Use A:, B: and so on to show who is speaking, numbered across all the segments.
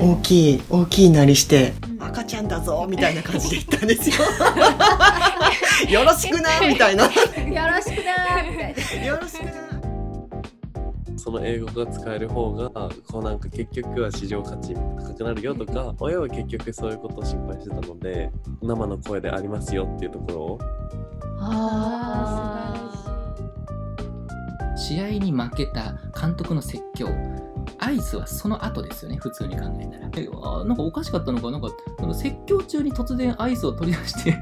A: 大きい大きいなりして赤ちゃんだぞみたいな感じで言ったんですよ。よろしくなみたいな。よ
B: よろしくなみたいな。
A: ろしくな。
C: その英語が使える方がこうなんか結局は市場価値高くなるよとか親は結局そういうことを心配してたので生の声でありますよっていうところを。
B: あ
D: 試合に負けた監督の説教合図はその後ですよね普通に考えたら。えあなんかおかしかったのかなんかその説教中に突然合図を取り出して出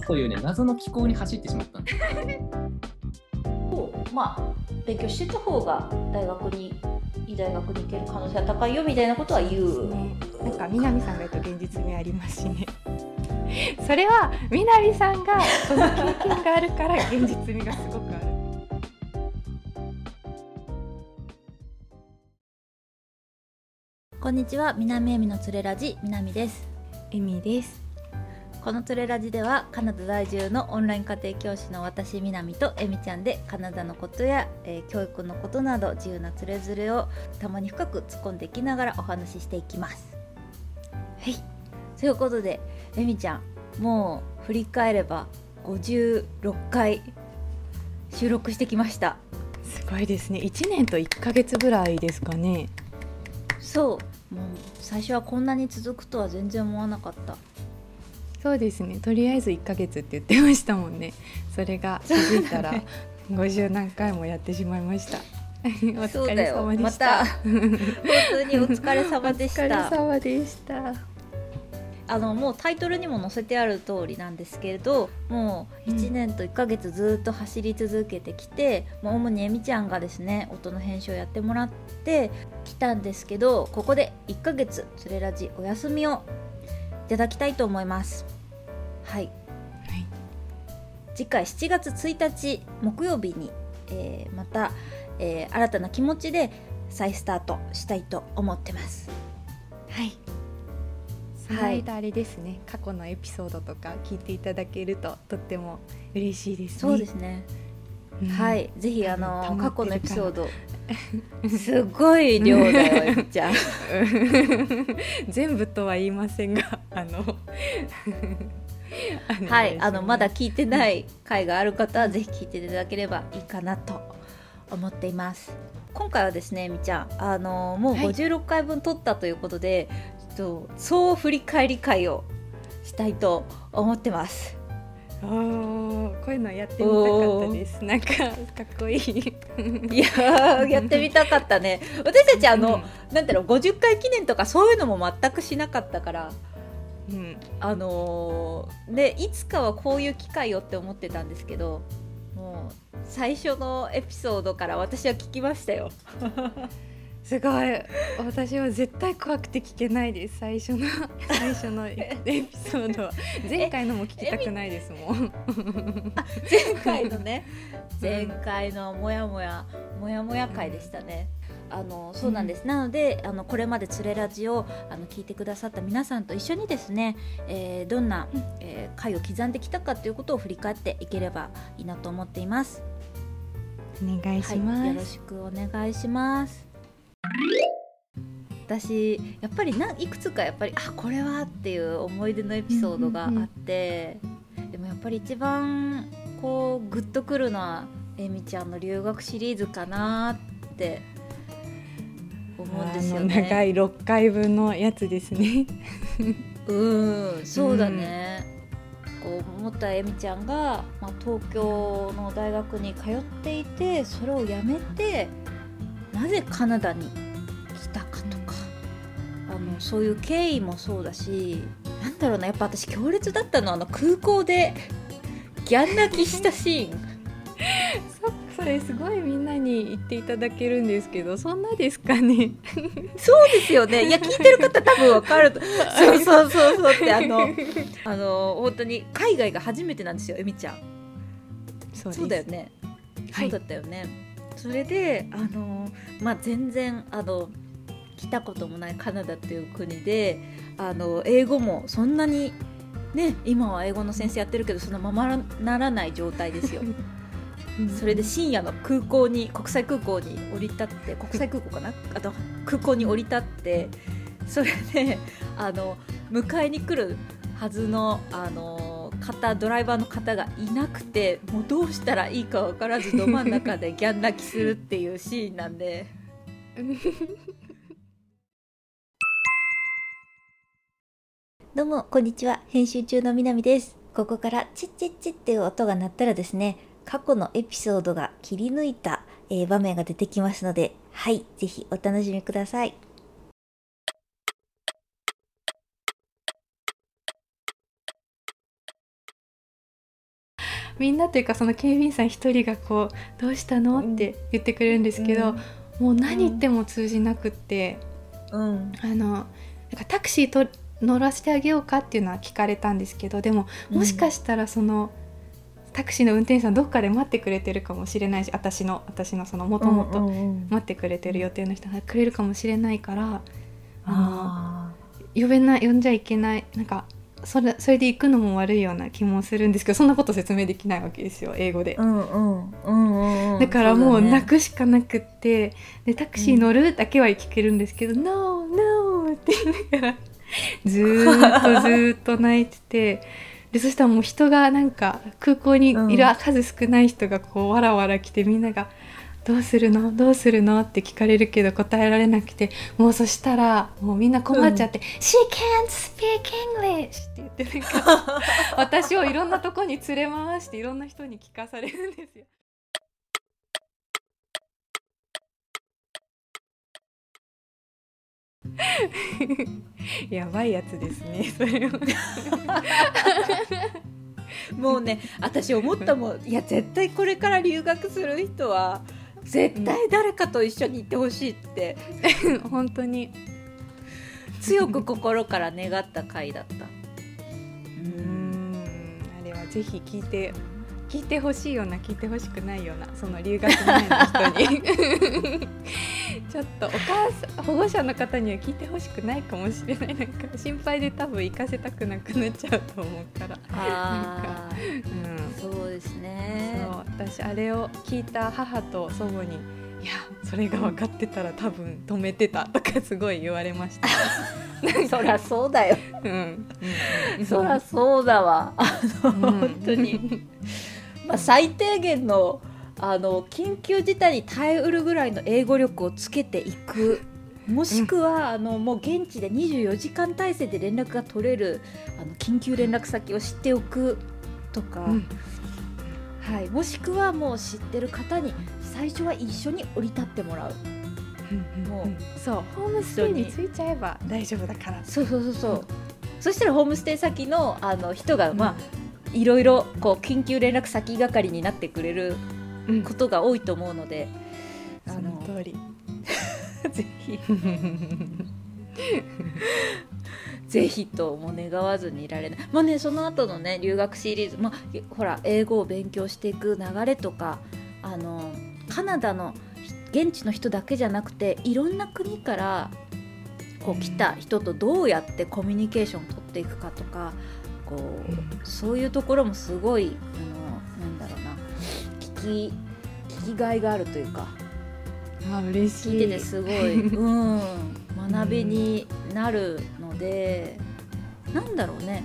D: すというね謎の機構に走ってしまったんです。
B: ーまあ勉強してた方が大学にいい大学に行ける可能性は高いよみたいなことは言う、
E: ね、なんか南さんが言うと現実味ありますしね。それは南さんがその経験があるから現実味がすごく
B: こんにちは。南恵美のつれラジ南です。
E: エミです。
B: このつれラジではカナダ在住のオンライン家庭教師の私南とえみちゃんでカナダのことや、えー教育のことなど自由なつれづれをたまに深く突っ込んでいきながらお話ししていきます。はい。ということでえみちゃんもう振り返れば56回収録してきました。
E: すごいですね。1年と1ヶ月ぐらいですかね。
B: そうもう最初はこんなに続くとは全然思わなかった。
E: そうですね。とりあえず1ヶ月って言ってましたもんね。それが気づいたら 50何回もやってしまいました。お疲れ様でした、
B: また。本当にお疲れ様でし
E: お疲
B: た
E: れ様でした
B: あのもうタイトルにも載せてある通りなんですけれどもう1年と1ヶ月ずっと走り続けてきて、もう主にえみちゃんがですね音の編集をやってもらってきたんですけどここで1ヶ月つれラジお休みをいただきたいと思います。はい。
E: はい。
B: 次回7月1日木曜日に、えーまた、えー新たな気持ちで再スタートしたいと思ってます。
E: はいその間あれですね、過去のエピソードとか聞いていただけるととっても嬉しいですね。
B: そうですね。
E: うん。
B: はい、ぜひあの過去のエピソード。すごい量だよ、えみちゃん。
E: 全部とは言いませんがあの
B: はい、あのまだ聞いてない回がある方はぜひ聞いていただければいいかなと思っています。今回はですね、えみちゃん、あのもう
E: はい。
B: 56回分撮ったということで、と総振り返り会をしたいと思ってます。
E: おーこういうのやってみたかったですなんかかっこいい
B: いやーやってみたかったね。私たちあの、なんだろう50回記念とかそういうのも全くしなかったから。
E: うん
B: あのーでいつかはこういう機会をって思ってたんですけどもう最初のエピソードから私は聞きましたよ
E: すごい。私は絶対怖くて聞けないです。最初の最初のエピソードは。前回のも聞きたくないですもん。
B: 前回のね。前回のもやもやもやもや回でしたね、あのそうなんです、なのであのこれまで「つれラジを」あの聞いてくださった皆さんと一緒にですね、えーどんな、えー回を刻んできたかということを振り返っていければいいなと思っています。
E: お願いします、
B: はい、よろしくお願いします私やっぱりないくつかやっぱりあこれはっていう思い出のエピソードがあって、でもやっぱり一番こうグッとくるのはえみちゃんの留学シリーズかなって思うんですよ
E: あの長
B: ね。
E: い6回分のやつですね。
B: うんそうだね、こう思ったえみちゃんが、まあ、東京の大学に通っていてそれをやめてなぜカナダに来たかとかあのそういう経緯もそうだしなんだろうなやっぱ私強烈だったのはあの空港でギャン泣きしたシーン。
E: そそれすごいみんなに言っていただけるんですけどそんなですかね？
B: そうですよね。いや聞いてる方多分わかると。そうそうそうそうってあのあの本当に海外が初めてなんですよえみちゃん。
E: そ
B: そうだよね、
E: はい。
B: そうだったよねそれであのまあ全然あの来たこともないカナダっていう国であの英語もそんなにね今は英語の先生やってるけどそんなままならない状態ですよ。それで深夜の空港に国際空港に降り立って国際空港かな？あと空港に降り立ってそれであの迎えに来るはずのあの方ドライバーの方がいなくてもうどうしたらいいか分からずど真ん中で ギャン泣きするっていうシーンなんで。どうもこんにちは。編集中のみなみです。ここからチッチッチッっていう音が鳴ったらですね過去のエピソードが切り抜いた、えー場面が出てきますのではいぜひお楽しみください。
E: みんなというかその警備員さん一人がこう「どうしたの?」って言ってくれるんですけど、もう何言っても通じなくって、
B: うん。
E: あのなんかタクシーと乗らせてあげようかっていうのは聞かれたんですけどでももしかしたらその、タクシーの運転手さんどっかで待ってくれてるかもしれないし私の私のそのもともと待ってくれてる予定の人がくれるかもしれないからあの呼べない呼んじゃいけないなんかそれそれで行くのも悪いような気もするんですけどそんなこと説明できないわけですよ英語で。
B: うんうんうんうん
E: だからもう泣くしかなくってでタクシー乗るだけは聞けるんですけど「No No」って言いながら ずーっとずーっと泣いててでそしたらもう人がなんか空港にいる数少ない人がこうわらわら来てみんなが「どうするの？どうするの?」って聞かれるけど答えられなくてもうそしたらもうみんな困っちゃって「She can't speak English」って言ってなんか私をいろんなとこに連れ回していろんな人に聞かされるんですよ。やばいやつですねそれは。
B: もうね私思ったもん。いや絶対これから留学する人は絶対誰かと一緒に行ってほしいって。
E: 本当に。
B: 強く心から願った回だった。
E: うーん。あれはぜひ聞いて聞いてほしいような聞いてほしくないようなその留学前の人に ちょっとお母さん保護者の方には聞いてほしくないかもしれない。なんか心配で多分行かせたくなくなっちゃうと思うから。
B: あ
E: う
B: そうですね。
E: そう私あれを聞いた母と祖母に「いやそれが分かってたら多分止めてた」とかすごい言われました。
B: そりゃそうだよ。
E: うんうん
B: そりゃそうだわ。あの、
E: うん。
B: 本当に、まあ、最低限のあの緊急事態に耐えうるぐらいの英語力をつけていく。もしくは、あのもう現地で24時間体制で連絡が取れるあの緊急連絡先を知っておくとか、
E: うん。
B: はい、もしくはもう知ってる方に最初は一緒に降り立ってもらう。もう
E: そう。ホームステイについちゃえば大丈夫だから。
B: そうそうそうそう、そしたらホームステイ先のあの人が、まあいろいろこう緊急連絡先係になってくれる
E: うん
B: ことが多いと思うので、あ
E: その
B: の
E: 通り。
B: ぜひ。ぜひとも願わずにいられない。まあねその後のね留学シリーズまあほら英語を勉強していく流れとかあのカナダの現地の人だけじゃなくていろんな国からこう来た人とどうやってコミュニケーションを取っていくかとかこうそういうところもすごいあのなんだろうな聞き聞きがいがあるというか。
E: あ嬉しい。
B: 聞いててすごい、うん、学びになるので、なんだろうね。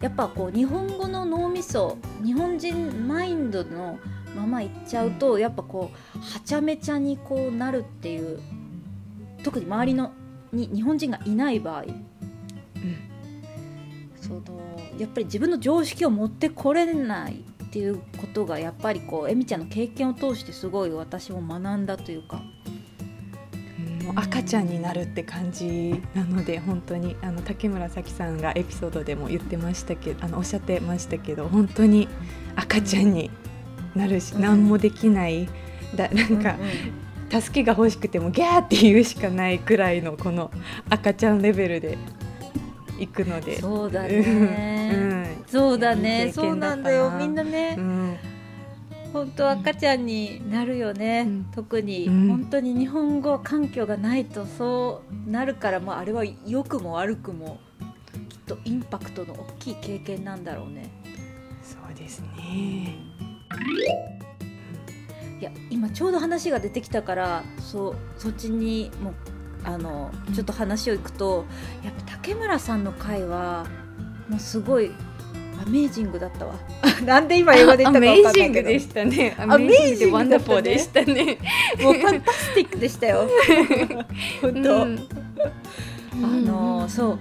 B: やっぱこう日本語の脳みそ日本人マインドのままいっちゃうと、やっぱこうはちゃめちゃにこうなるっていう特に周りのに日本人がいない場合、そのやっぱり自分の常識を持ってこれないっていうことがやっぱりこうえみちゃんの経験を通してすごい私も学んだというか。
E: 赤ちゃんになるって感じなので本当に。あの竹村咲さんがエピソードでも言ってましたけどあのおっしゃってましたけど本当に赤ちゃんになるし、
B: うん。
E: 何もできない。だなんか、助けが欲しくてもギャーって言うしかないくらいのこの赤ちゃんレベルで行くので。
B: そうだ
E: う
B: ね、
E: ん。
B: そうだ
E: い
B: ねそう
E: な
B: なんだよ。みんなね、
E: うん。
B: 本当赤ちゃんになるよね、
E: うん。
B: 特に、
E: うん。
B: 本当に日本語環境がないとそうなるから、まあ、あれは良くも悪くもきっとインパクトの大きい経験なんだろうね。
E: そうですね。
B: いや今ちょうど話が出てきたからそうそっちにもあのちょっと話をいくとやっぱ竹村さんの回はもうすごい amazing だったわ。なんで今英語で言ったか
E: アメ
B: 分かんないけど。
E: ージングでしたね。
B: amazing
E: で wonderful でしたね。
B: もう fantastic でしたよ。本当、
E: うん。
B: あのそう。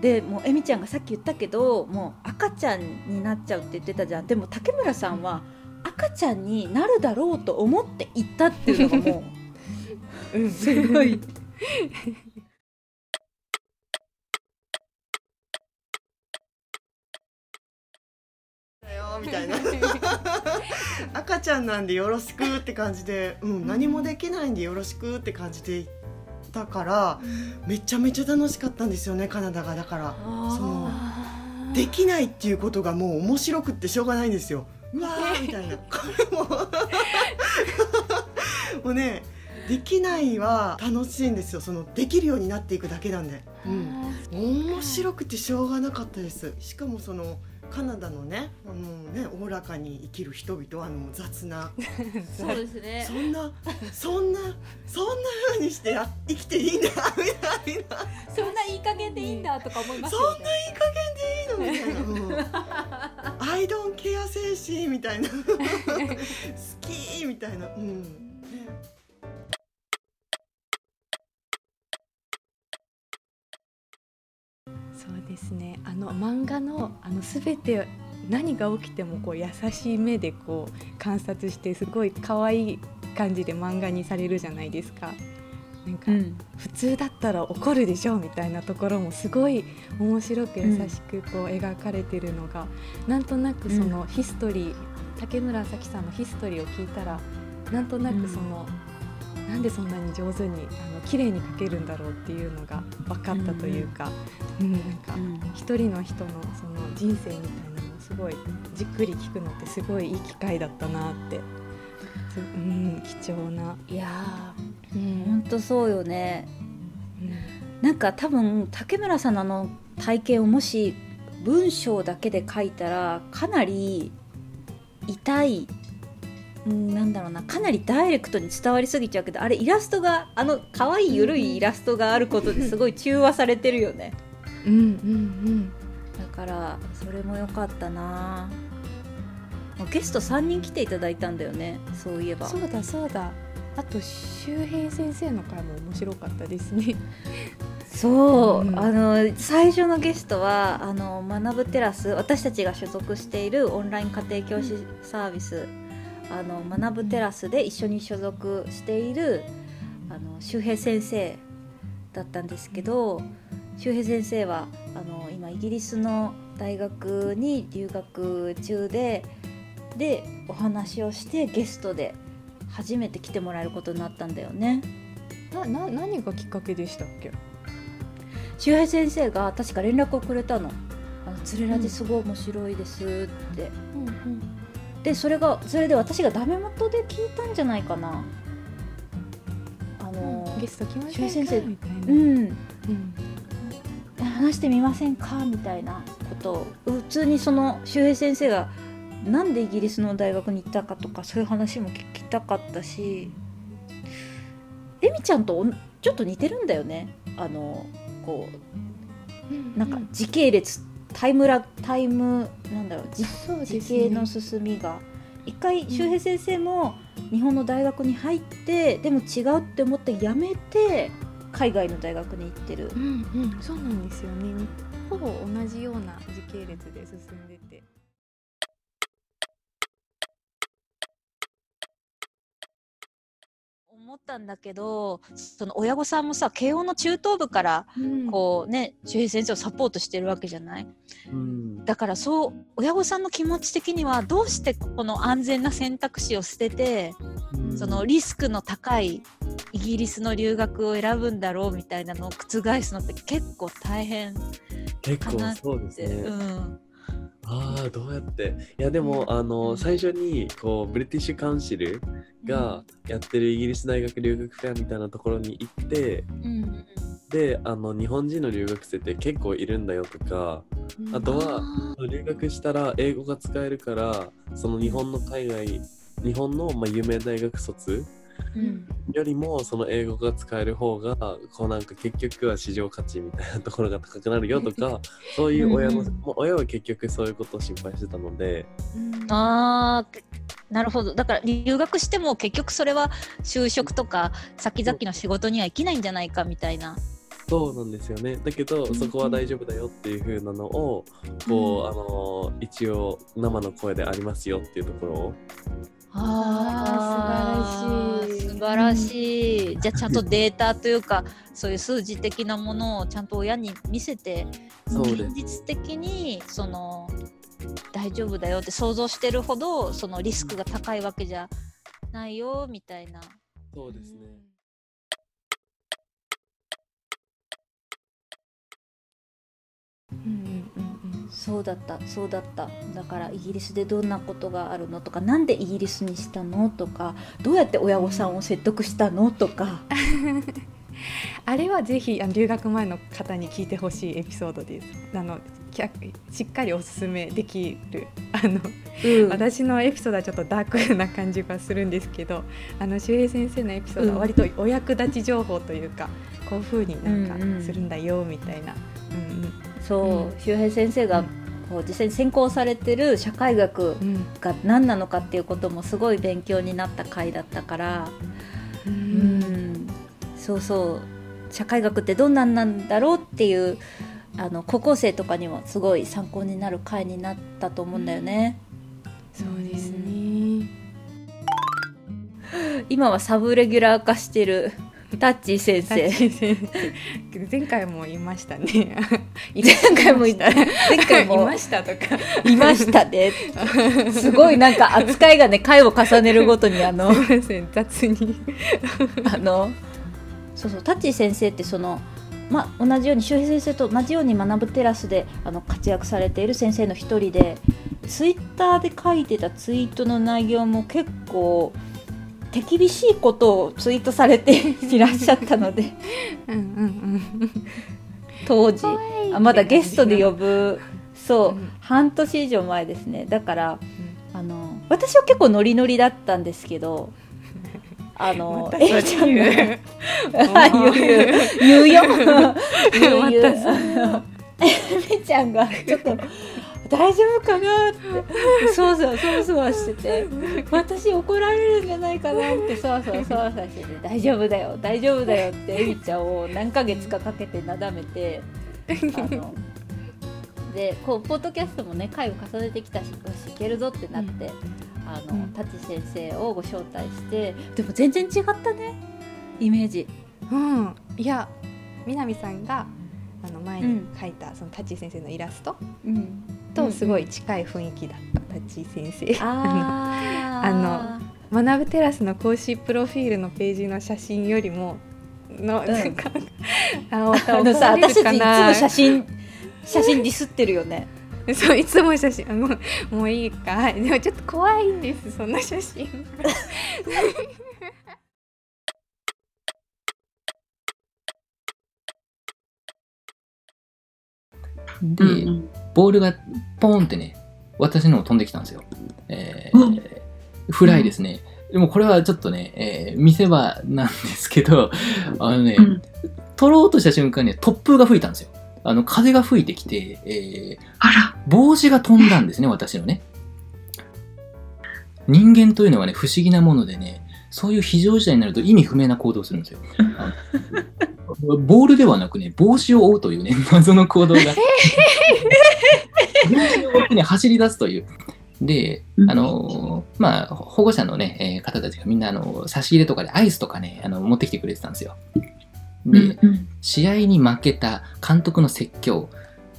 B: でもうえみちゃんがさっき言ったけどもう赤ちゃんになっちゃうって言ってたじゃん。でも竹村さんは赤ちゃんになるだろうと思って行ったっていうのがも
E: うん。
B: うすごい。
A: だよみたいな。赤ちゃんなんでよろしくって感じで、うん、何もできないんでよろしくって感じで言ったからめちゃめちゃ楽しかったんですよねカナダが。だからそのできないっていうことがもう面白くってしょうがないんですよ。うわーみたいな。これも。もうねできないは楽しいんですよ。そのできるようになっていくだけなんで、うん、面白くてしょうがなかったです。しかもそのカナダのねあのねおおらかに生きる人々はあの雑な。
B: そうですね。
A: そんなそんなそんな風にしてや生きていいんだみたいな。
B: そんないい加減でいいんだとか思います
A: そんないい加減でいいの みたいな「うん、アイドンケア精神」みたいな。好きみたいな。うん。
E: ですね。あの漫画のあの全て何が起きてもこう優しい目でこう観察してすごい可愛い感じで漫画にされるじゃないですか。なんか、
B: うん。
E: 普通だったら怒るでしょみたいなところもすごい面白く優しくこう描かれてるのが、なんとなくそのヒストリー、竹村咲さんのヒストリーを聞いたらなんとなくその、なんでそんなに上手にあの綺麗に描けるんだろうっていうのが分かったというか、うん。なんか一人の人のその人生みたいなのをすごいじっくり聞くのってすごいいい機会だったなって、すうん、貴重な、
B: いや
E: うん。
B: ーほんとそうよね。なんか多分竹村さんのあの体験をもし文章だけで書いたらかなり痛い、うん、なんだろうなかなりダイレクトに伝わりすぎちゃうけどあれイラストがあの可愛いゆるいイラストがあることですごい中和されてるよね。
E: うんうん
B: だからそれも良かったな。ゲスト3人来ていただいたんだよね。そういえば。
E: うんそうだそうだ。あと周平先生の回も面白かったですね。
B: そう、
E: うん。
B: あの最初のゲストはあの学ぶテラス私たちが所属しているオンライン家庭教師サービス、あの学ぶテラスで一緒に所属しているあの周平先生だったんですけど周平先生はあの今イギリスの大学に留学中ででお話をしてゲストで初めて来てもらえることになったんだよね。
E: なな何がきっかけでしたっけ？
B: 周平先生が確か連絡をくれたの「あのつれラジすごい面白いです」って、
E: うんうん
B: でそれがそれで私がダメ元で聞いたんじゃないかな。あの
E: ゲスト来ま
B: 周
E: せんか？
B: 平先生
E: みたいな。
B: うん。
E: うん。
B: 話してみませんか？みたいなことを。普通にその周平先生がなんでイギリスの大学に行ったかとかそういう話も聞きたかったしエミちゃんとちょっと似てるんだよね。あのこうなんか時系列タイムラタイムなんだろう時時系の進みが一回周平先生も日本の大学に入ってでも違うって思って辞めて海外の大学に行ってる
E: うんうんそうなんですよね。にほぼ同じような時系列で進んでて。
B: 思ったんだけどその親御さんもさ慶応の中等部からこうね周平先生をサポートしてるわけじゃない？
C: うん。
B: だからそう親御さんの気持ち的にはどうしてこの安全な選択肢を捨てて
C: うん。
B: そのリスクの高いイギリスの留学を選ぶんだろうみたいなのを覆すのって結構大変
C: 結構
B: かなで、
C: そうですね。
B: うん、
C: ああどうやって？いやでもあの最初にこうブリティッシュカウンシルがやってるイギリス大学留学フェアみたいなところに行って
B: うん
C: であの日本人の留学生って結構いるんだよとかあとは留学したら英語が使えるからその日本の海外日本のまあ有名大学卒
B: うん。
C: よりもその英語が使える方がこうなんか結局は市場価値みたいなところが高くなるよとか そういう親の、
B: うんうん
C: もう親は結局そういうことを心配してたので。
B: あーなるほど。だから留学しても結局それは就職とか先々の仕事には生きないんじゃないかみたいな。
C: そうなんですよね。だけどそこは大丈夫だよっていう風なのをこう、あの一応生の声でありますよっていうところを
E: あー素晴らしい
B: 素晴らしい。じゃあちゃんとデータというかそういう数字的なものをちゃんと親に見せて
C: そうです
B: 現実的にその大丈夫だよって想像してるほどそのリスクが高いわけじゃないよみたいな。
C: そうですね
E: うんうんうんうん
B: そうだったそうだった。だからイギリスでどんなことがあるのとかなんでイギリスにしたのとかどうやって親御さんを説得したのとか。
E: あれはぜひ留学前の方に聞いてほしいエピソードです。あのしっかりおすすめできるあの、私のエピソードはちょっとダークな感じがするんですけどあの周平先生のエピソードは割とお役立ち情報というか、こういうふうになん
B: うんうん。
E: かするんだよみたいな。うん
B: そう、周平先生がこう実際に専攻されてる社会学が何なのかっていうこともすごい勉強になった回だったから、
E: う
B: うん。ん、そうそう。社会学ってどんなんなんだろうっていうあの高校生とかにもすごい参考になる回になったと思うんだよね。
E: そうですね。
B: 今はサブレギュラー化してるタッチー先生。
E: 前回も言いましたね。
B: 前回も言った前回も
E: いましたとか。
B: いましたね。すごいなんか扱いがね回を重ねるごとにあの
E: 雑に。
B: あのそうそうタッチー先生ってその、まあ、同じように周平先生と同じように学ぶテラスであの活躍されている先生の一人でツイッターで書いてたツイートの内容も結構手厳しいことをツイートされていらっしゃったので。
E: うんうんうん。
B: 当時。あまだゲストで呼ぶ。そう、
E: うん。
B: 半年以上前ですね。だからあの私は結構ノリノリだったんですけどあの
E: また
B: えちゃんが
E: 言う
B: あ言う。言う言うよ 言う。言う。
E: またそ
B: えみちゃんがちょっと大丈夫かなって。そうそうそうそうしてて。私怒られるんじゃないかなってそうそうそうそうしてて。大丈夫だよ大丈夫だよってえみちゃんを何ヶ月かかけてなだめて。あのでこうポッドキャストもね回を重ねてきたしよしいけるぞってなって、あの
E: うん。
B: 舘先生をご招待してでも全然違ったねイメージ。
E: うん、いや南さんがあの前に
B: うん。
E: 描いたそのタッ先生のイラスト
B: うん
E: とすごい近い雰囲気だった、タッチー先生。
B: あ
E: あの学ぶテラスの公式プロフィールのページの写真よりもの、
B: ん。
E: なんかあまた
B: あのさ私たちいつ
E: るかな
B: も写真写真ディスってるよね。
E: そういつも写真あもうもういいか。はい。でもちょっと怖いんですそんな写真。
D: で、
F: うん
D: ボールがポーンってね、私の方飛んできたんですよ。えー
F: うん
D: フライですね。でもこれはちょっとね、えー見せ場なんですけど、あのね、
F: うん
D: 取ろうとした瞬間に突風が吹いたんですよ。あの、風が吹いてきて、えー
F: あら、
D: 帽子が飛んだんですね、私のね。人間というのはね、不思議なものでね、そういう非常事態になると意味不明な行動をするんですよ。ボールではなくね、帽子を追うというね、謎の行動が。帽子を追ってね、走り出すという。で、あのーまあ、保護者のね、えー方たちがみんな、あの、差し入れとかでアイスとかね、あの、持ってきてくれてたんですよ。で、試合に負けた監督の説教、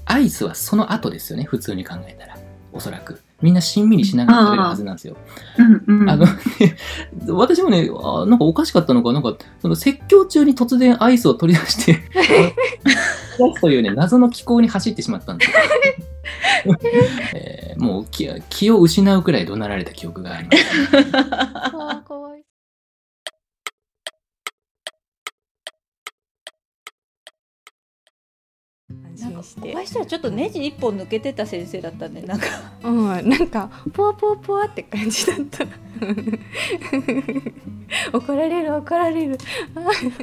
D: アイスはその後ですよね、普通に考えたら。おそらく。みんなしんみりしながら食べるはずなんですよ。
F: うんうん
D: あの、ね私もね、あなんかおかしかったのか、なんか、その説教中に突然アイスを取り出して、出すというね、謎の気候に走ってしまったんですよ。えーもう気気を失うくらい怒鳴られた記憶があります。
E: 怖いあ
B: なん
E: 心して。
B: 会いしたらちょっとネジ一本抜けてた先生だったねなんか。
E: うん、なんかポワポワポワって感じだった。怒られる怒られる、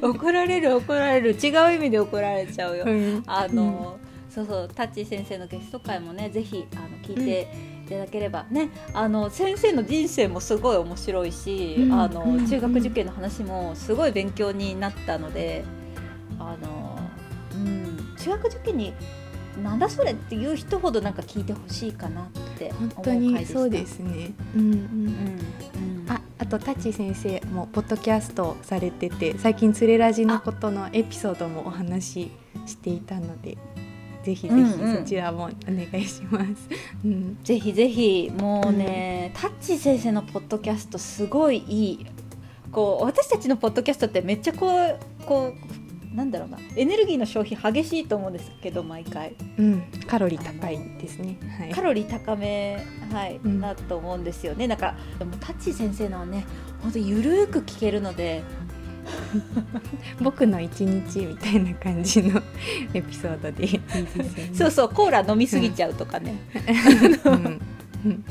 B: 怒られる怒られる。違う意味で怒られちゃうよ。
E: うん。
B: あの、そうそうタッチー先生のゲスト会もねぜひあの聞いていただければ、ねあの先生の人生もすごい面白いし、
E: うん。
B: あの
E: うん。
B: 中学受験の話もすごい勉強になったので、あのうん中学受験になんだそれっていう人ほどなんか聞いてほしいかなって
E: 本当にそうですね。うんうん
B: うん。うん
E: ああとタッチ先生もポッドキャストされてて最近つれラジのことのエピソードもお話ししていたのでぜひぜひ
B: うんうん。
E: そちらもお願いします。うん。
B: ぜひぜひもうね、タッチ先生のポッドキャストすごいいい。こう私たちのポッドキャストってめっちゃこうこうなんだろうな。エネルギーの消費激しいと思うんですけど毎回。
E: うん、カロリー高いですね。はい。
B: カロリー高め、はい
E: うん。
B: だと思うんですよね。だからでもタッチ先生のはね本当ゆるーく聞けるので。
E: 僕の一日みたいな感じの エピソードで。いいですよね。
B: そうそうコーラ飲みすぎちゃうとかね、
E: うん。うん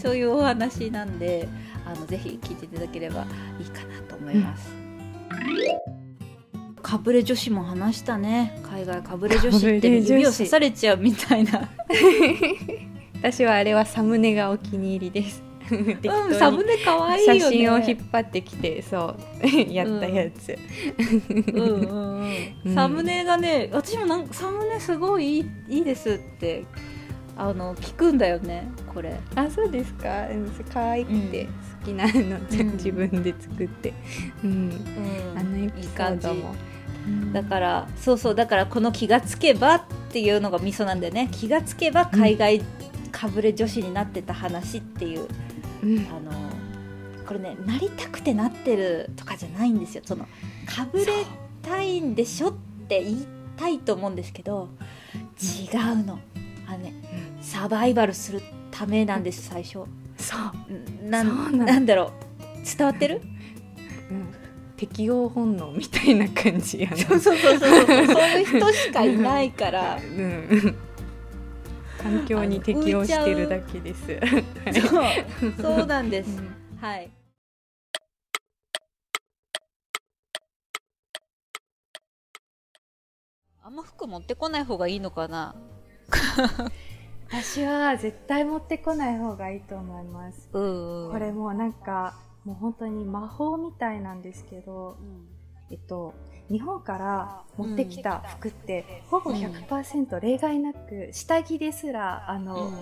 B: そういうお話なんであのぜひ聞いていただければいいかなと思います。かぶれ女子も話したね海外かぶれ女子って指を刺されちゃうみたいな
E: 私はあれはサムネがお気に入りです。
B: うん
E: に
B: サムネ可愛いよね
E: 写真を引っ張ってきてそう やったやつ。
B: うんうんうん
E: うん
B: サムネがね私もなんかサムネすごいいいいいですってあの聞くんだよねこれ
E: あそうですか。うん可愛くて
B: うん
E: 好きなの、
B: うん
E: 自分で作って。うん。あのエピソードも。
B: だからそうそうだからこの気がつけばっていうのがミソなんだよね。気がつけば海外かぶれ女子になってた話っていう、
E: うん。
B: あのこれねなりたくてなってるとかじゃないんですよ。そのかぶれたいんでしょって言いたいと思うんですけど違うの。あのねサバイバルするためなんです最初。
E: そう。
B: な
E: んな
B: んだろう。伝わってる？
E: うん適応本能みたいな感じやな。
B: そうそうそうそうそういう人しかいないから
E: うん。環境に適応してるだけです。
B: そうそうなんです、
E: うん
B: はいあんま服持ってこない方がいいのかな？
E: 私は絶対持ってこない方がいいと思います。
B: うん
E: これもうなんかもう本当に魔法みたいなんですけど、えっと日本から持ってきた服って、ほぼ100%例外なく下着ですらあの、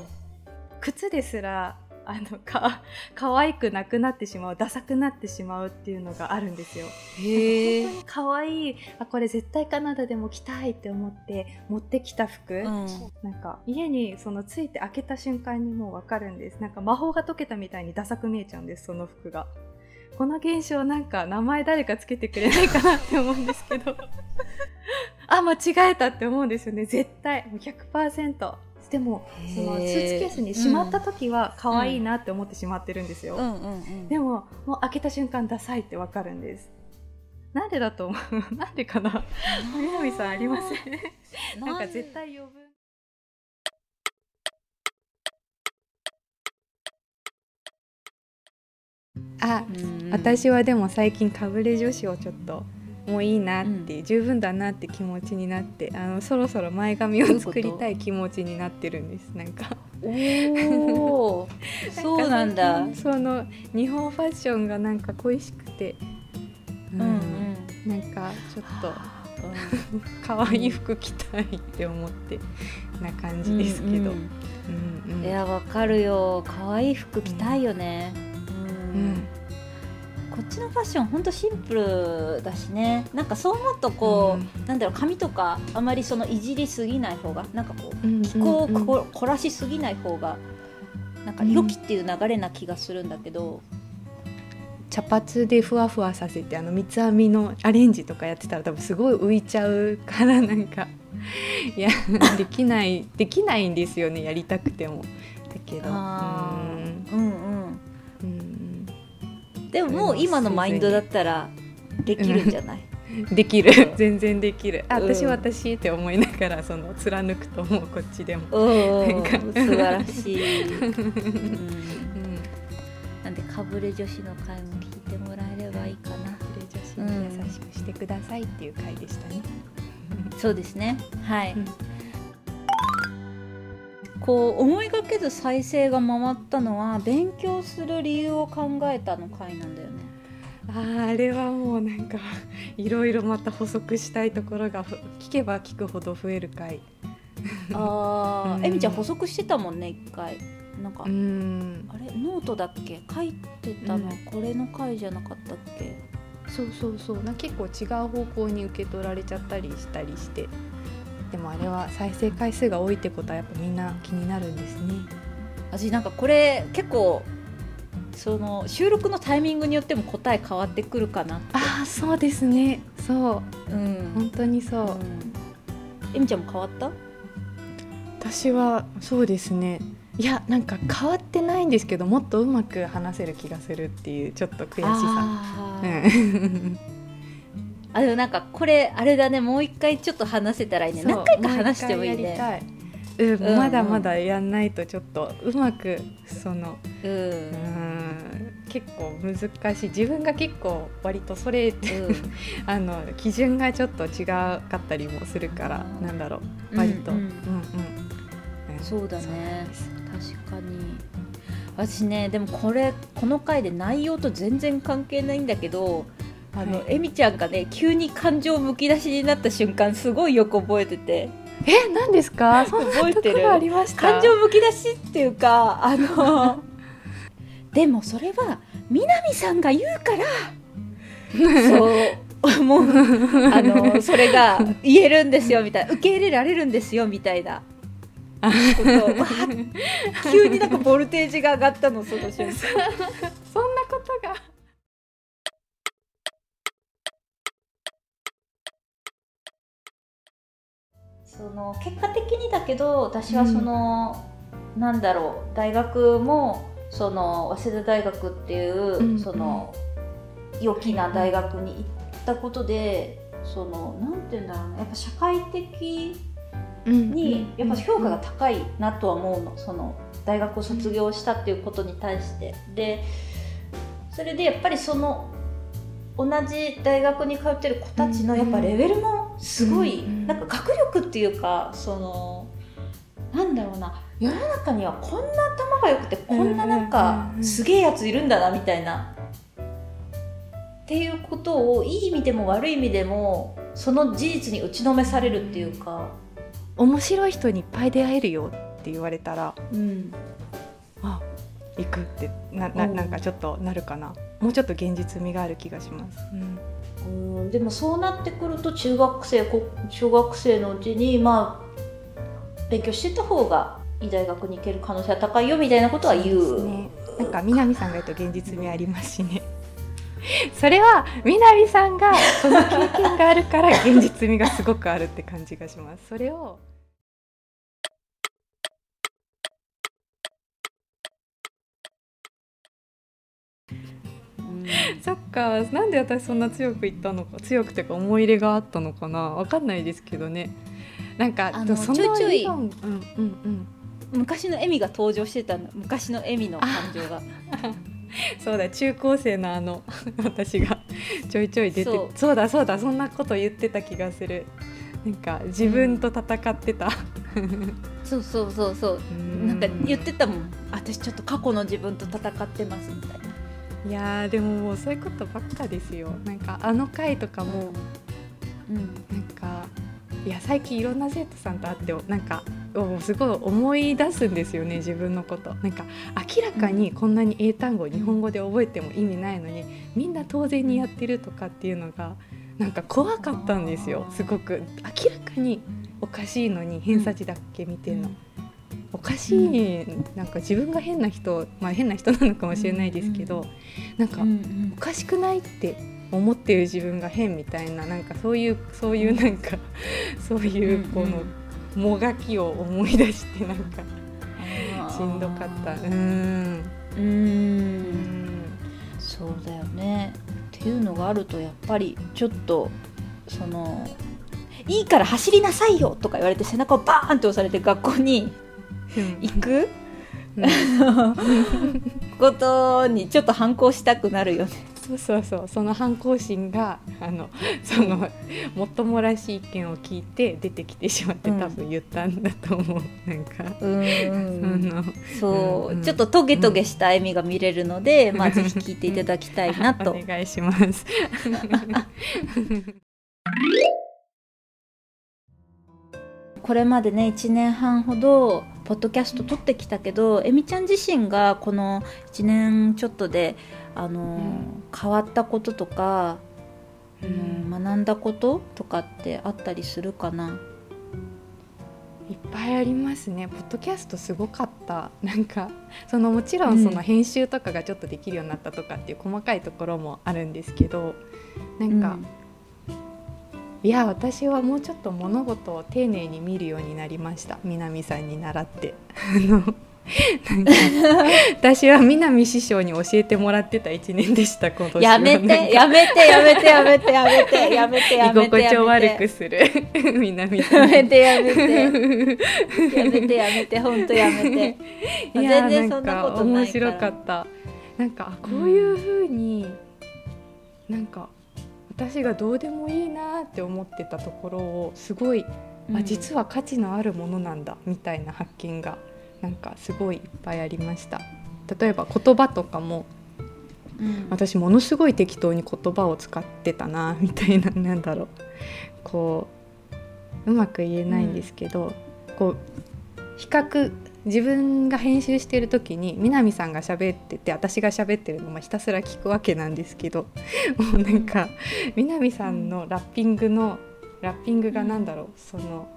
E: 靴ですらあのか可愛くなくなってしまうダサくなってしまうっていうのがあるんですよ。
B: へえ
E: 本当に可愛い。あこれ絶対カナダでも着たいって思って持ってきた服、
B: うん。
E: なんか家にそのついて開けた瞬間にもうわかるんです。なんか魔法が解けたみたいにダサく見えちゃうんですその服が。この現象なんか名前誰かつけてくれないかなって思うんですけど。あ間違えたって思うんですよね。絶対。もう100%でもそのスーツケースにしまった時は可愛いなって思ってしまってるんですよ、
B: うんうんうん
E: でももう開けた瞬間ダサいってわかるんです。なんでだと思う？なんでかな？南さんありません？なんか絶対呼ぶ。あ
B: うん。
E: 私はでも最近かぶれ女子をちょっともういいなって、
B: う
E: 十分だなって気持ちになってあのそろそろ前髪を作りたい気持ちになってるんですなんか。
B: おお そうなんだ。
E: その日本ファッションがなんか恋しくて。う
B: うんうん。
E: なんかちょっと可愛い服着たいって思ってな感じですけど、
B: うんうん。いやわかるよ。可愛い服着たいよね、うん。
E: うん
B: こっちのファッションほんとシンプルだしね。なんかそう思うとこう、なんだろう髪とかあまりそのいじりすぎない方がなんかこう
E: うん
B: 気候を凝らしすぎない方がなんか良きっていう流れな気がするんだけど、
E: 茶髪でふわふわさせてあの三つ編みのアレンジとかやってたら多分すごい浮いちゃうからなんかいやできないできないんですよねやりたくても。だけど
B: でももう今のマインドだったらできるんじゃない、
E: できる。全然できる。あ
B: うん。
E: 私私って思いながらその貫くと思うこっちでも、
B: うん。
E: なんか。
B: 素晴らしい、うん、
E: うん。
B: なんでかぶれ女子の回も聞いてもらえればいいかな。
E: 女子に優しくしてくださいっていう回でしたね、
B: そうですね。はい、
E: うん
B: こう思いがけず再生が回ったのは勉強する理由を考えたの回なんだよね。
E: あーあれはもうなんかいろいろまた補足したいところがふ聞けば聞くほど増える回。
B: あ
E: うん。
B: ーえみちゃん補足してたもんね一回。なんか、
E: うん。
B: あれノートだっけ？書いてたの、
E: うん。
B: これの回じゃなかったっけ？
E: そうそうそう。な結構違う方向に受け取られちゃったりしたりしてでもあれは再生回数が多いってことはやっぱみんな気になるんですね。
B: 私なんかこれ結構その収録のタイミングによっても答え変わってくるかな
E: あそうですね。そう。
B: うん、
E: 本当にそう、
B: うん。えみちゃんも変わった？
E: 私はそうですね。いやなんか変わってないんですけどもっとうまく話せる気がするっていうちょっと悔しさ
B: あ
E: う
B: ー
E: ん
B: あでもなんかこれあれだね。もう一回ちょっと話せたらいいね。何回か話してもいいね。
E: もうん
B: うん。
E: まだまだやんないとちょっとうまくその
B: うん、
E: うん結構難しい。自分が結構割とそれって
B: うん。
E: あの基準がちょっと違かったりもするから
B: あー
E: なんだろう。割と、
B: うん。うん
E: うん。うん。
B: そうだね。確かに。私ねでもこれこの回で内容と全然関係ないんだけどあの、
E: はい
B: えみちゃんがね急に感情むき出しになった瞬間すごいよく覚えてて。
E: え何ですか？
B: 覚えてる。感情むき出しっていうかあのでもそれは南さんが言うからそうもう。あのそれが言えるんですよみたいな。受け入れられるんですよみたいな。こと。急になんかボルテージが上がったのその瞬間。
E: そんなことが
B: その結果的にだけど私はその、なんだろう大学もその早稲田大学っていう、
E: うん。
B: その良きな大学に行ったことで、そのなんて言うんだろうねやっぱ社会的にやっぱ評価が高いなとは思うの。その大学を卒業したっていうことに対して。でそれでやっぱりその同じ大学に通ってる子たちのやっぱレベルもすごい、
E: うん。
B: なんか学力っていうかそのなんだろうな世の中にはこんな頭が良くてこんななんか
E: うん
B: すげえやついるんだなみたいな。っていうことをいい意味でも悪い意味でもその事実に打ちのめされるっていうか、
E: 面白い人にいっぱい出会えるよって言われたら
B: うん、
E: あ行くってなな
B: うん。
E: なんかちょっとなるかな。もうちょっと現実味がある気がします、うん。
B: うん。でもそうなってくると中学生こ小学生のうちにまあ勉強してた方がいい大学に行ける可能性は高いよみたいなことは言う。
E: そうね。なんか南さんが言うと現実味ありますしね。それは南さんがその経験があるから現実味がすごくあるって感じがします。それをそっか。なんで私そんな強く言ったのか強くてか思い入れがあったのかな。わかんないですけどね。なんか
B: あの
E: そ
B: ちょいちょい。
E: うんうんうん。
B: 昔のエミが登場してたの。昔のエミの感情が。
E: そうだ中高生のあの 私がちょいちょい出て
B: そ
E: そううだそうだそんなこと言ってた気がする。なんか自分と戦ってた、
B: そうそうそうそう。
E: うん。
B: なんか言ってたもん。私ちょっと過去の自分と戦ってますみたいない
E: やーでももうそういうことばっかですよ。なんかあの回とかも
B: うん。
E: なんかいや最近いろんな生徒さんと会ってなんかおすごい思い出すんですよね自分のこと。なんか明らかにこんなに英単語を日本語で覚えても意味ないのにみんな当然にやってるとかっていうのがなんか怖かったんですよすごく。明らかにおかしいのに偏差値だけ見てんの、おかしい、なんか自分が変な人まあ変な人なのかもしれないですけど、なんか、
B: うん。
E: おかしくないって思ってる自分が変みたいななんかそういうそういうなんかそういうこのもがきを思い出してなんかしんどかった。うーん。
B: う
E: うんん。
B: そうだよね。っていうのがあるとやっぱりちょっとそのいいから走りなさいよとか言われて背中をバーンって押されて学校に行く？ことにちょっと反抗したくなるよね。
E: そうそうそう。その反抗心があのそのもっともらしい意見を聞いて出てきてしまって
B: うん。
E: 多分言ったんだと思う、なんか、
B: うん。そう、
E: うん
B: ちょっとトゲトゲした笑みが見れるので、まあぜひ聞いていただきたいなと。
E: お願いします。
B: これまでね1年半ほどポッドキャスト撮ってきたけどえみちゃん自身がこの1年ちょっとであのー、変わったこととか、うん、学んだこととかってあったりするかな？い
E: っぱいありますね。ポッドキャストすごかった。なんかそのもちろんその編集とかがちょっとできるようになったとかっていう細かいところもあるんですけど、なんか、いや私はもうちょっと物事を丁寧に見るようになりました。南さんに習って。私は南師匠に教えてもらってた一年でした今年は。
B: やめてやめてやめてやめてやめてやめてや
E: 居
B: めて
E: 心地を悪
B: やめて
E: くする。南さん。
B: やめてやめて。やめてやめて本当やめて。全然そ
E: なん
B: なことない
E: 面白かった。なんかあこういう風に、なんか私がどうでもいいなって思ってたところをすごい、あ実は価値のあるものなんだみたいな発見がなんかすごいいっぱいありました。例えば言葉とかも
B: うん。
E: 私ものすごい適当に言葉を使ってたな みたいななんだろう。こううまく言えないんですけど、こう比較自分が編集してる時に南さんが喋ってて私が喋ってるのもひたすら聞くわけなんですけど もうなんか南さんのラッピングのラッピングがなんだろうその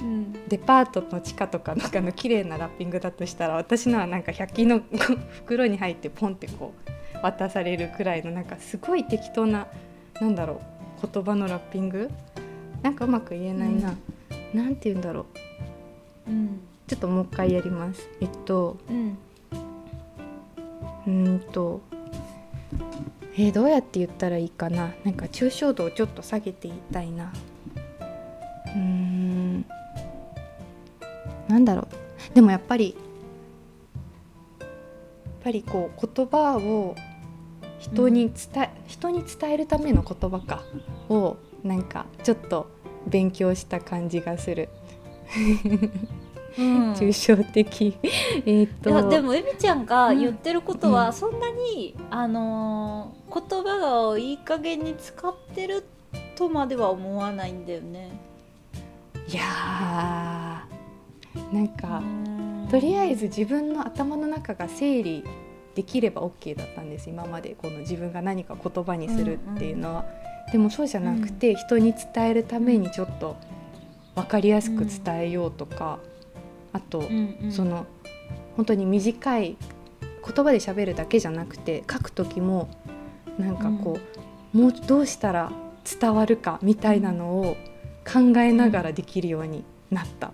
B: うん。
E: デパートの地下とかなんかの綺麗なラッピングだとしたら私のはなんか100均の 袋に入ってポンってこう渡されるくらいのなんかすごい適当ななんだろう言葉のラッピング？なんかうまく言えないな、なんて言うんだろう。
B: うん
E: ちょっともう一回やります。えっと
B: うん。
E: うーんとえーどうやって言ったらいいかな。なんか抽象度をちょっと下げて言いたいな。うーん。なんだろう。でもやっぱりやっぱりこう言葉を人に伝え、人に伝えるための言葉か。をなんかちょっと勉強した感じがする、
B: うん
E: 抽象的。えっと。
B: いやでもえみちゃんが言ってること
E: うん。
B: はそんなに、あのー言葉をいい加減に使ってるとまでは思わないんだよね。
E: いやーなんか、
B: うん。
E: とりあえず自分の頭の中が整理できれば OK だったんです。今までこの自分が何か言葉にするっていうのは、でもそうじゃなくて、人に伝えるためにちょっと分かりやすく伝えようとか、あと、
B: うんうん。
E: その本当に短い言葉で喋るだけじゃなくて書く時もなんかこう、もうどうしたら伝わるかみたいなのを考えながらできるようになった、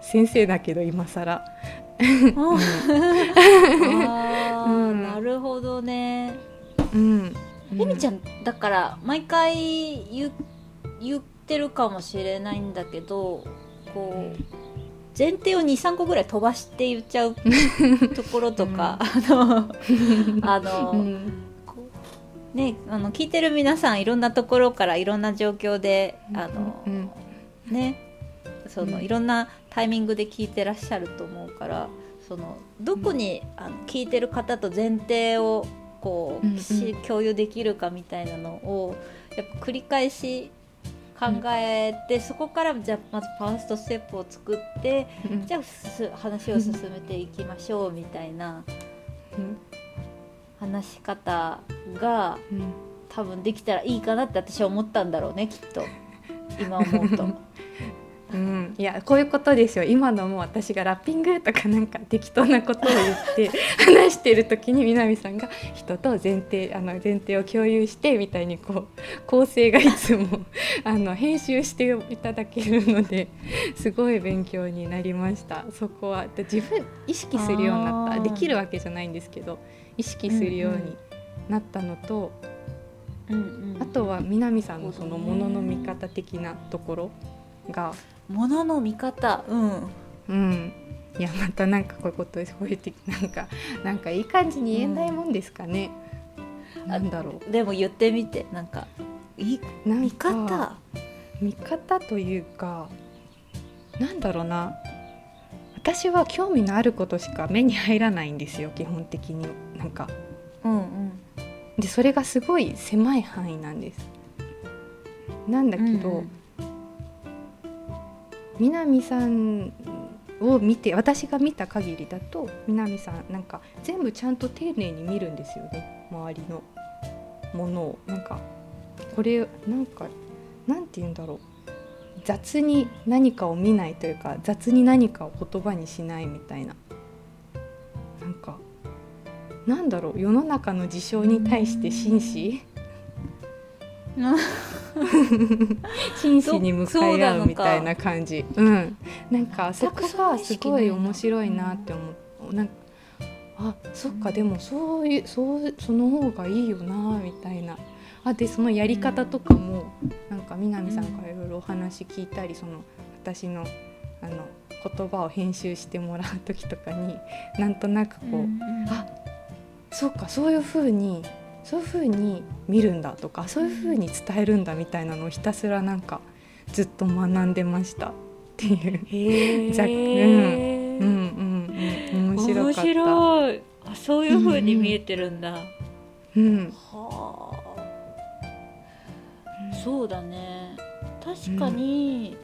E: 先生だけど今更。うん。
B: なるほどね。
E: うん。
B: えみちゃ
E: ん
B: んだから毎回言ってるかもしれないんだけどこう前提を23個ぐらい飛ばして言っちゃう ところとか、あの あの、
E: うん。
B: ねあの聞いてる皆さんいろんなところからいろんな状況であの、
E: うん。
B: ねその、
E: うん。
B: いろんなタイミングで聞いてらっしゃると思うからそのどこに、あの聞いてる方と前提をこう、
E: うんうん。
B: し共有できるかみたいなのをやっぱ繰り返し考えて、そこからじゃあまずファーストステップを作って
E: うん。
B: じゃあす話を進めていきましょうみたいな
E: うん。
B: 話し方が
E: うん。
B: 多分できたらいいかなって私は思ったんだろうねきっと。今思うと。
E: うん、いやこういうことですよ。今のも私がラッピングとかなんか適当なことを言って 話してる時に南さんが人と前提あの前提を共有してみたいにこう構成がいつも あの編集していただけるのですごい勉強になりました。そこはで自分意識するようになった。できるわけじゃないんですけど意識するようになったのと、
B: うんうん。
E: あとは南さんのそのものの見方的なところが
B: ものの見方。うん。
E: うん。いやまたなんかこういうことこういうてなんかなんかいい感じに言えないもんですかね、なんだろ
B: でも言ってみて。なんかい
E: うなん
B: 見
E: か
B: 方。
E: 見方というかなんだろうな。私は興味のあることしか目に入らないんですよ基本的に。なんか。
B: うんうん。
E: でそれがすごい狭い範囲なんです。なんだけど、
B: うんうん
E: 南さんを見て私が見た限りだと南さんなんか全部ちゃんと丁寧に見るんですよね。周りのものを。なんかこれなんかなんて言うんだろう。雑に何かを見ないというか雑に何かを言葉にしないみたいな。なんかなんだろう。世の中の事象に対して真摯 真摯に向かい合うみたいな感じ。うん。なんかそこがすごい面白いなって思う。なんかあそっかでもそういうそうその方がいいよなみたいな。あでそのやり方とかもなんか南さんからいろいろお話聞いたりその私のあの言葉を編集してもらう時とかになんとなくこう、あそうかそういう風にそういう風に見るんだとかそういう風に伝えるんだみたいなのをひたすらなんかずっと学んでました。っていう。
B: へ
E: ざっ
B: え
E: うんうんうん。面白か
B: 面
E: った。
B: 白い。あそういう風に見えてるんだ、
E: うん
B: はあそうだね。確かに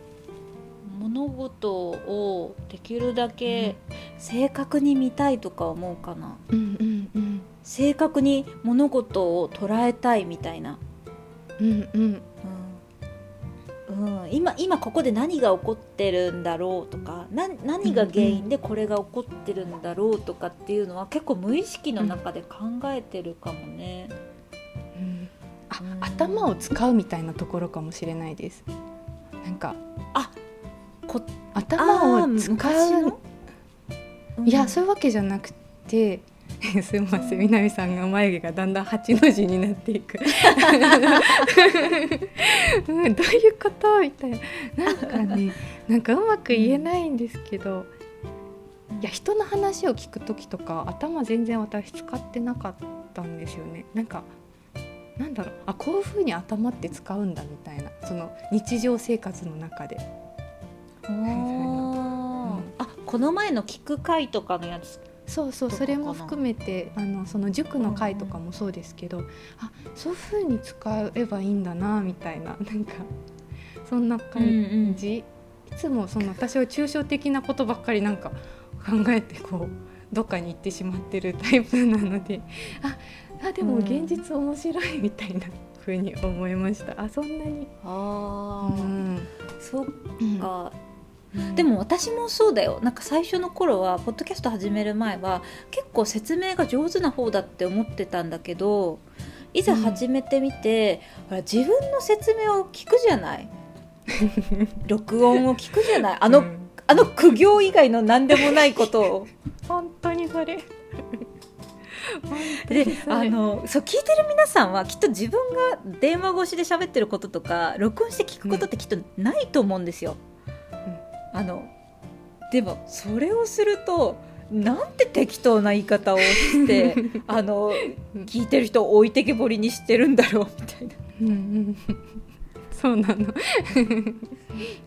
B: 物事をできるだけ正確に見たいとか思うかな。
E: うんうんうん
B: 正確に物事を捉えたいみたいな、
E: うんうん。
B: うん。うん、今今ここで何が起こってるんだろうとかな何が原因でこれが起こってるんだろうとかっていうのは結構無意識の中で考えてるかもね。
E: うん。あ
B: うん。
E: 頭を使うみたいなところかもしれないです。なんか
B: あこ
E: 頭を使ういやそういうわけじゃなくて すいません南さんが眉毛がだんだん八の字になっていく、うん、どういうことみたいな。なんかね なんかうまく言えないんですけど、いや人の話を聞く時とか頭全然私使ってなかったんですよね。なんかなんだろう。あこういう風に頭って使うんだみたいな。その日常生活の中で。
B: あこの前の聞く会とかのやつ
E: そうそうそれも含めてあのその塾の会とかもそうですけど、あそういう風に使えばいいんだなみたいななんかそんな感じ、いつもその私は抽象的なことばっかりなんか考えてこうどっかに行ってしまってるタイプなのでああでも
B: うん。
E: 現実面白いみたいな風に思いました。あそんなに、
B: あー、
E: うん。
B: そっ
E: うん
B: かでも私もそうだよ。なんか最初の頃はポッドキャスト始める前は結構説明が上手な方だって思ってたんだけどいざ始めてみて、ほら自分の説明を聞くじゃない？録音を聞くじゃない？あの、
E: うん。
B: あの苦行以外の何でもないことを。
E: 本当にそれ。
B: であのそう聞いてる皆さんはきっと自分が電話越しで喋ってることとか録音して聞くことってきっとないと思うんですよ。あのでもそれをするとなんて適当な言い方をして あの聞いてる人を置いてけぼりにしてるんだろうみたいな。
E: うんうん、そうなの。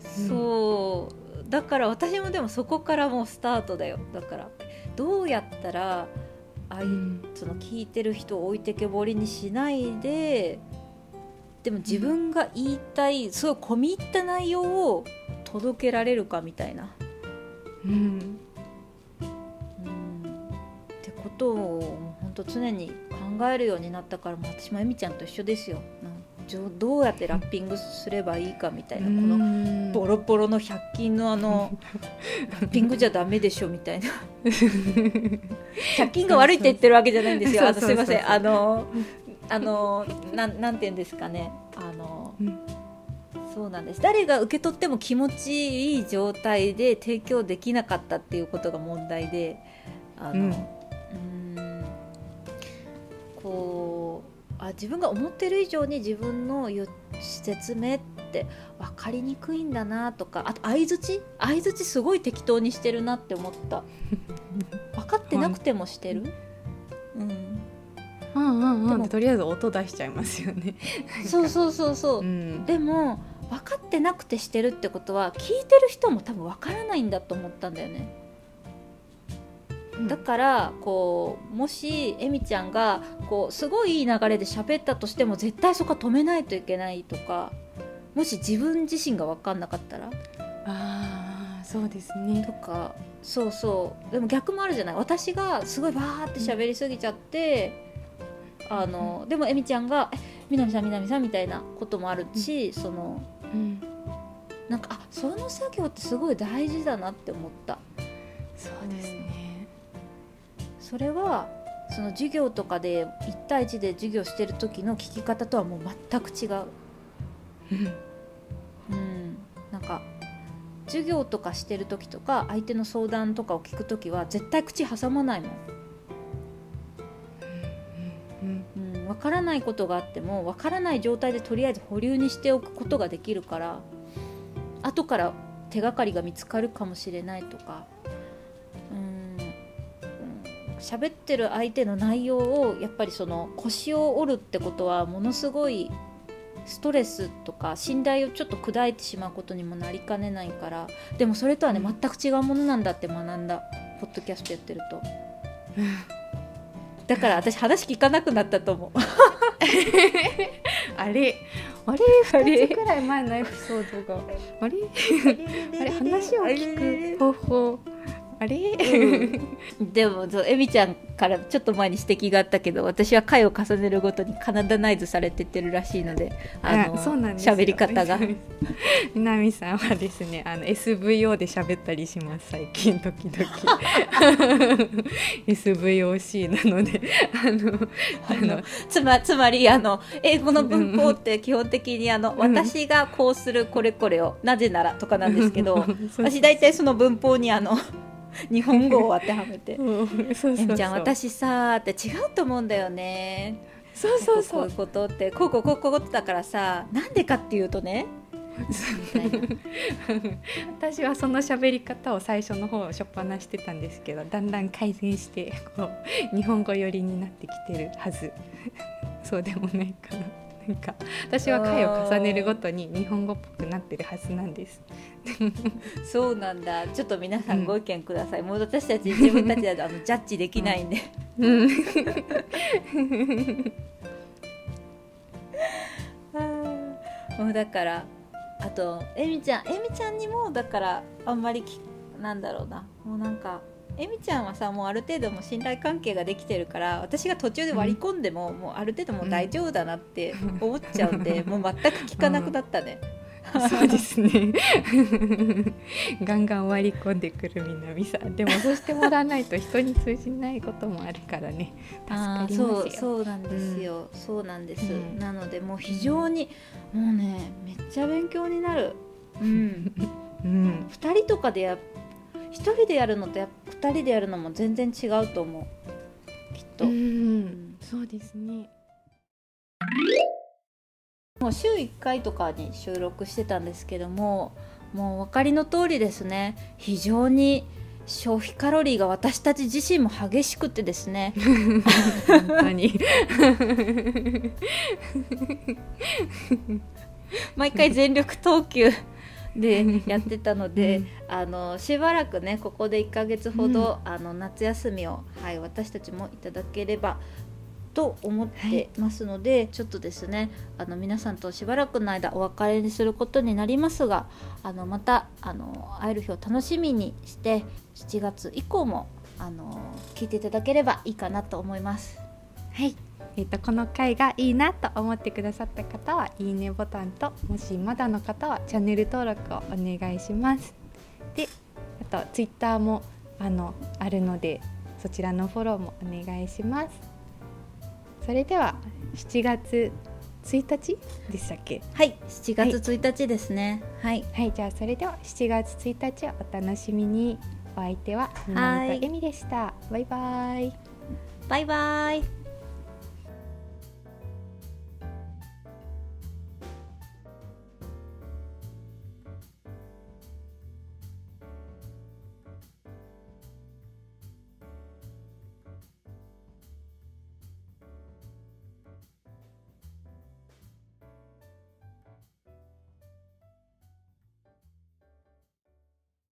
B: そうだから私もでもそこからもうスタートだよだからどうやったらあいその聞いてる人を置いてけぼりにしないででも自分が言いたいすごい込み入った内容を届けられるかみたいな、
E: うん、
B: うん、ってことを本当常に考えるようになったからもう私もえみちゃんと一緒ですよ。どうやってラッピングすればいいかみたいな、この
E: の
B: ボロボロの100均のあの ラッピングじゃダメでしょみたいな。100均が悪いって言ってるわけじゃないんですよ。すいません。あのあのなんなんて言うんですかね。あの
E: うん。
B: そうなんです。誰が受け取っても気持ちいい状態で提供できなかったっていうことが問題であの、
E: うん。
B: うーん。こうあ自分が思ってる以上に自分の説明って分かりにくいんだなとかあと相づち相づちすごい適当にしてるなって思った。分かってなくてもしてる、うん、
E: うんうんうん。
B: でも
E: とりあえず音出しちゃいますよね。
B: そうそうそうそう、
E: うん。
B: でも分かってなくてしてるってことは聞いてる人も多分分からないんだと思ったんだよね。だからこうもしエミちゃんがこうすごいいい流れで喋ったとしても絶対そこは止めないといけないとかもし自分自身が分かんなかったら。
E: ああそうですね。
B: と。かそうそう。でも逆もあるじゃない。私がすごいバーって喋りすぎちゃって、あのでもエミちゃんが「え南さん南さん」みたいなこともあるし、その
E: うん。
B: なんかあその作業ってすごい大事だなって思った。
E: そうですね。
B: それはその授業とかで1対1で授業してる時の聞き方とはもう全く違う。
E: うん。
B: うん。なんか授業とかしてる時とか相手の相談とかを聞く時は絶対口挟まないもん
E: うん
B: うん、分からないことがあっても分からない状態でとりあえず保留にしておくことができるから後から手がかりが見つかるかもしれないとかうんうん喋ってる相手の内容をやっぱりその腰を折るってことはものすごいストレスとか信頼をちょっと砕いてしまうことにもなりかねないからでもそれとはね全く違うものなんだって学んだポッドキャストやってるとだから私話聞かなくなったと思う。
E: あれ？あれ？二つくらい前のエピソードが。あれ？あれ？話を聞く方法あれ、
B: でもそうエミちゃんからちょっと前に指摘があったけど私は回を重ねるごとにカナダナイズされてってるらしいのであの
E: そうなんですよ。
B: 喋り方が。
E: 南さんはですねあの SVO で喋ったりします最近時々。SVOC なので あのあの
B: つまつまりあの英語の文法って基本的にあの
E: ん
B: 私がこうするこれこれをなぜならとかなんですけど私大体その文法にあの日本語を当てはめて。
E: そうそうそう「
B: エミちゃん私さ」って違うと思うんだよね。
E: そうそうそう。
B: こういうことって。こうこうこうこうだからさなんでかっていうとね
E: 私はその喋り方を最初の方しょっぱなしてたんですけどだんだん改善してこう日本語寄りになってきてるはずそうでもないかななんか私は回を重ねるごとに日本語っぽくなってるはずなんです。
B: そうなんだ。ちょっと皆さんご意見ください、もう私たち自分たちで あのジャッジできないんで、
E: うん。
B: もうだからあとエミちゃん。エミちゃんにもだからあんまりきなんだろうな。もうなんかエミちゃんはさもうある程度もう信頼関係ができてるから私が途中で割り込んでも、もうある程度もう大丈夫だなって思っちゃうんで、もう全く聞かなくなったね、
E: そうですね。ガンガン割り込んでくる南さん。でもそうしてもらわないと人に通じないこともあるからね。助かりますよ。
B: そうそうなんですよ、そうなんです、
E: うん。
B: なのでもう非常に、もうねめっちゃ勉強になる。うん。
E: うん。
B: 2人とかでや1人でやるのとや2人でやるのも全然違うと思う。きっと、
E: うんそうですね。
B: もう週1回とかに収録してたんですけどももうお分かりの通りですね。非常に消費カロリーが私たち自身も激しくてですね。
E: 本当に。
B: 毎回全力投球でやってたので、
E: うん。
B: あのしばらくねここで1ヶ月ほど、あの夏休みを、はい、私たちもいただければと思ってますので、ちょっとですねあの皆さんとしばらくの間お別れにすることになりますがあのまたあの会える日を楽しみにして7月以降もあの聞いていただければいいかなと思います。
E: はいえっとこの回がいいなと思ってくださった方はいいねボタンともしまだの方はチャンネル登録をお願いします。であとツイッターもあのあるのでそちらのフォローもお願いします。それでは7月1日でしたっけ？
B: はい7月1日ですね。はい。
E: はい。じゃあそれでは7月1日をお楽しみに。お相手は南とエミでした。バイバイ。
B: バイバイ